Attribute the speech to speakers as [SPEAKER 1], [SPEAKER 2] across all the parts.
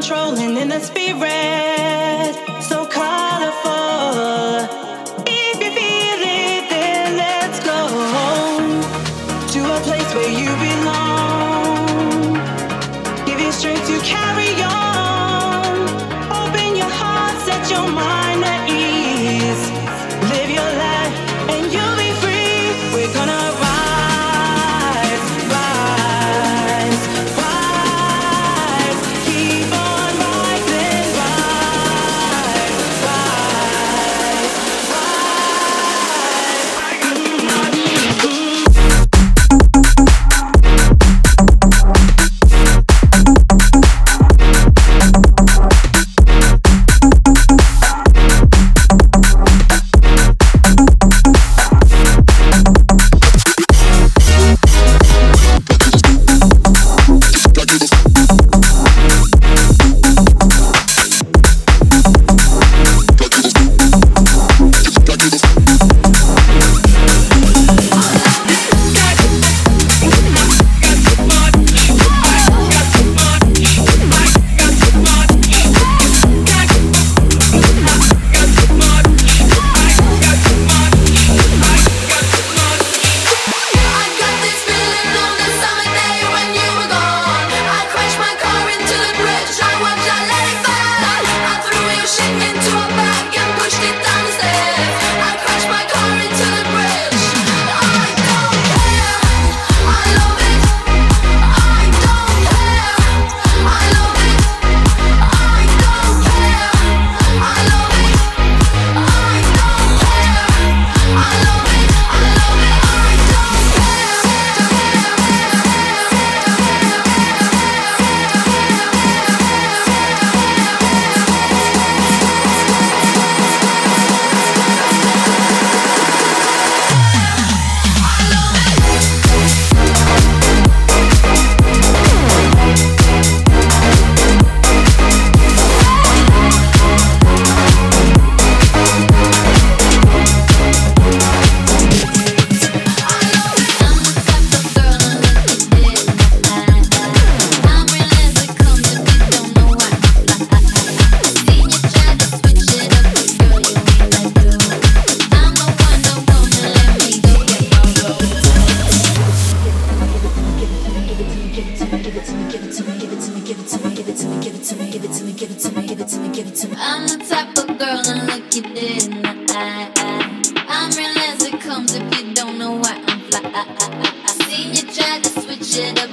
[SPEAKER 1] controlling in the spirit.
[SPEAKER 2] I'm the type of girl unlucky look. I'm real as it comes if you don't know why I'm fly. I, seen you try to switch it up.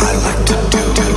[SPEAKER 3] I like to do.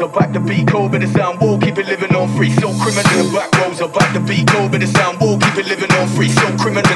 [SPEAKER 4] rows. About to be cold, but the sound wall keep it living on free. So criminal in the back rows. About to be cold, but the sound wall keep it living on free. So criminal.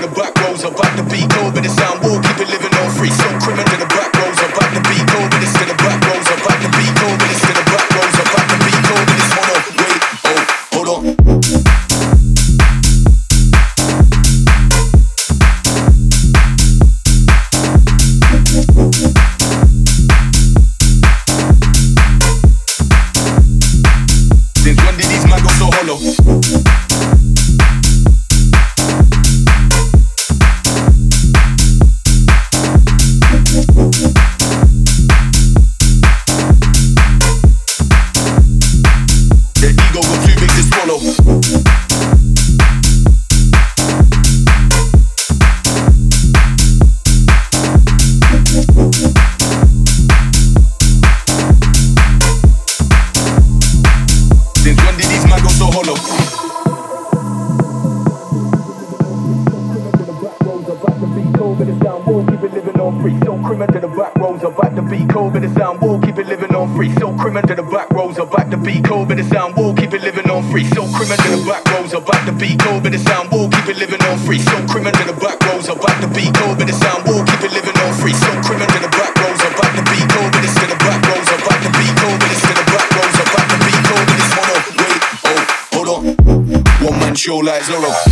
[SPEAKER 4] goes. About the beat, go, but the sound wall, keep it living on free. So criminal to the back rows. About the beat, go, but the sound wall, keep it living on free. So criminal to the back rows. About the beat, go, but it's the back rows. About the beat, go, but it's to the back rows. About the beat, go, but it's mono. Wait, oh, hold on. One man show like Zorro.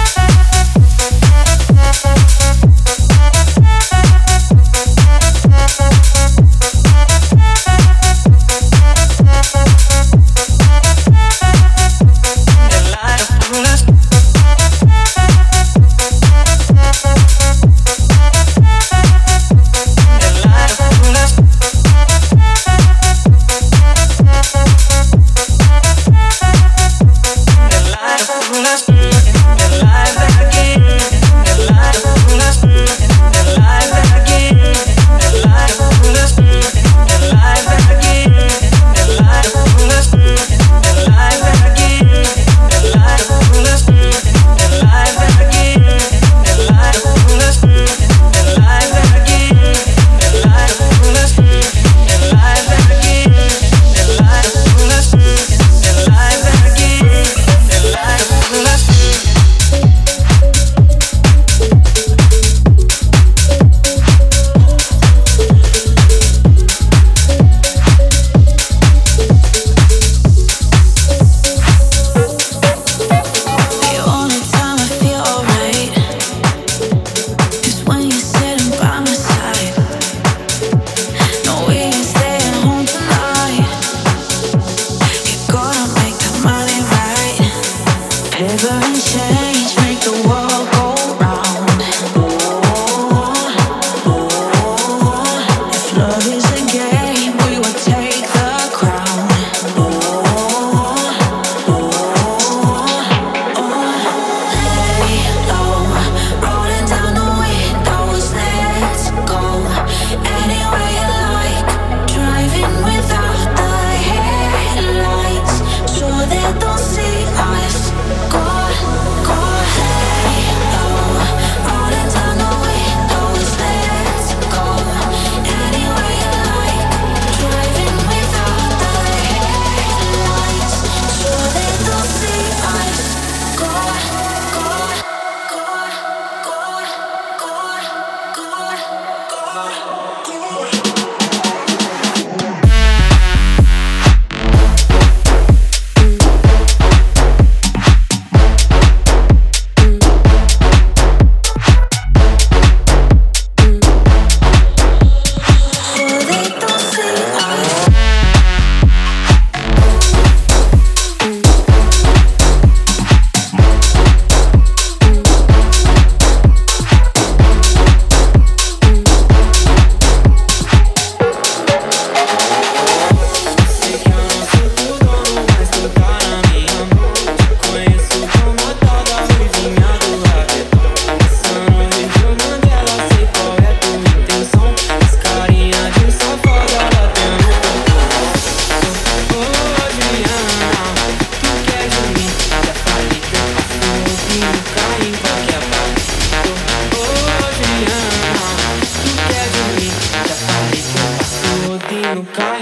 [SPEAKER 5] Ever shine.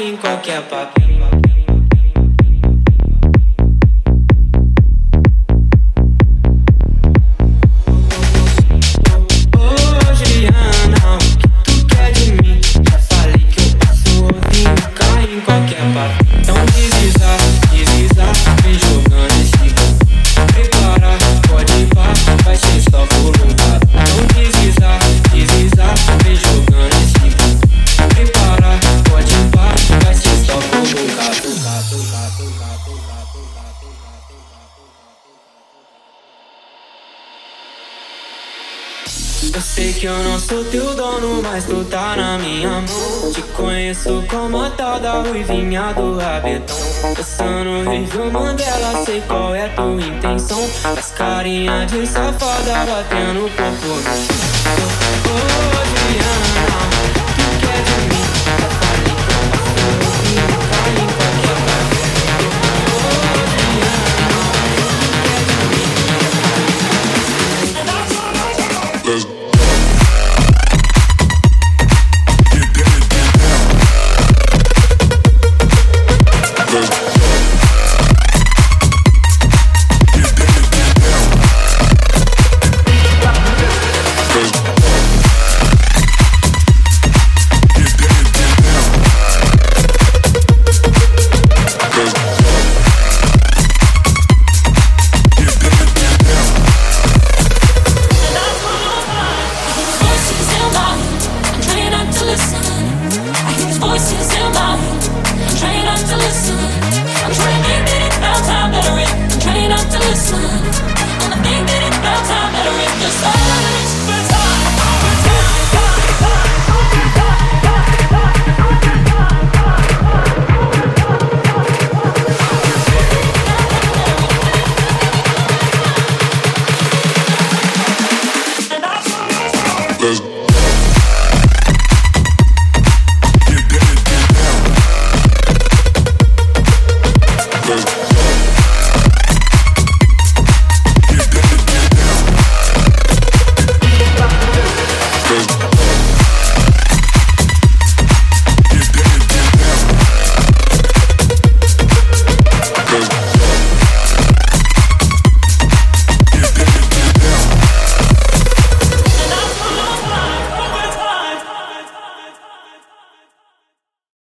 [SPEAKER 6] em qualquer papel. sou teu dono, mas tu tá na minha mão. Te conheço como a tal da ruivinha do rabetão. Passando review, Mandela, sei qual é tua intenção. As carinha de safada batendo o corpo. Oh, oh, oh, Diana.